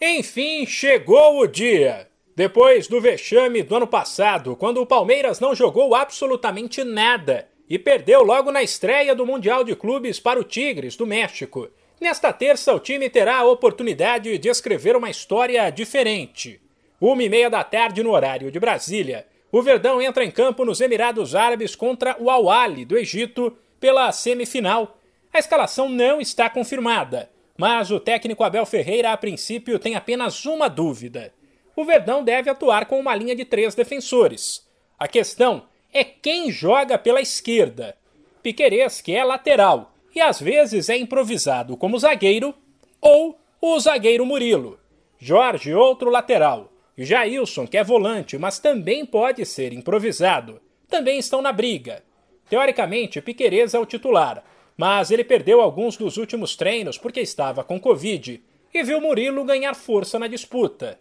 Enfim, chegou o dia! Depois do vexame do ano passado, quando o Palmeiras não jogou absolutamente nada e perdeu logo na estreia do Mundial de Clubes para o Tigres, do México, nesta terça o time terá a oportunidade de escrever uma história diferente. Uma e meia da tarde no horário de Brasília, o Verdão entra em campo nos Emirados Árabes contra o Al-Ali, do Egito, pela semifinal. A escalação não está confirmada mas o técnico Abel Ferreira, a princípio, tem apenas uma dúvida. O Verdão deve atuar com uma linha de três defensores. A questão é quem joga pela esquerda. Piquerez, que é lateral e às vezes é improvisado como zagueiro, ou o zagueiro Murilo. Jorge, outro lateral. Jailson, que é volante, mas também pode ser improvisado. Também estão na briga. Teoricamente, Piquerez é o titular, mas ele perdeu alguns dos últimos treinos porque estava com Covid e viu Murilo ganhar força na disputa.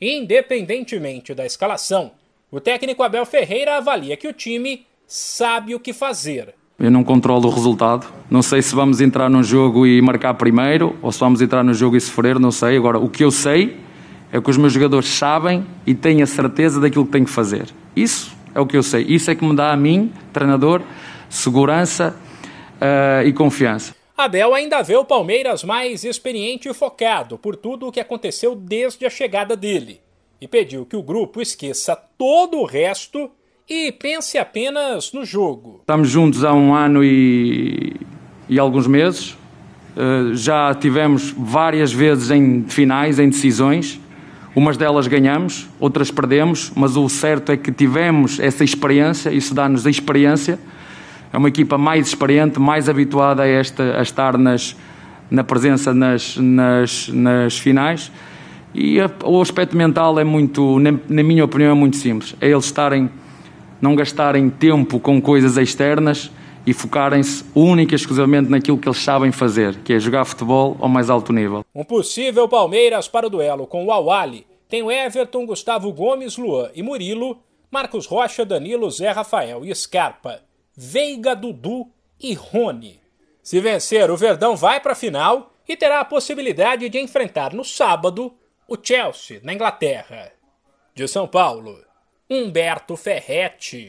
Independentemente da escalação, o técnico Abel Ferreira avalia que o time sabe o que fazer. Eu não controlo o resultado. Não sei se vamos entrar num jogo e marcar primeiro ou se vamos entrar no jogo e sofrer, não sei. Agora, o que eu sei é que os meus jogadores sabem e têm a certeza daquilo que têm que fazer. Isso é o que eu sei. Isso é que me dá a mim, treinador, segurança uh, e confiança. Abel ainda vê o Palmeiras mais experiente e focado por tudo o que aconteceu desde a chegada dele e pediu que o grupo esqueça todo o resto e pense apenas no jogo. Estamos juntos há um ano e, e alguns meses. Uh, já tivemos várias vezes em finais, em decisões. Umas delas ganhamos, outras perdemos, mas o certo é que tivemos essa experiência, isso dá-nos a experiência é uma equipa mais experiente, mais habituada a, esta, a estar nas, na presença nas, nas, nas finais. E a, o aspecto mental é muito, na, na, minha opinião, é muito simples. É eles estarem, não gastarem tempo com coisas externas e focarem-se única e exclusivamente naquilo que eles sabem fazer, que é jogar futebol ao mais alto nível. Um possível Palmeiras para o duelo com o Awali tem o Everton, Gustavo Gomes, Luan e Murilo, Marcos Rocha, Danilo, Zé Rafael e Scarpa. Veiga, Dudu e Rony. Se vencer, o Verdão vai para a final e terá a possibilidade de enfrentar no sábado o Chelsea, na Inglaterra. De São Paulo, Humberto Ferretti.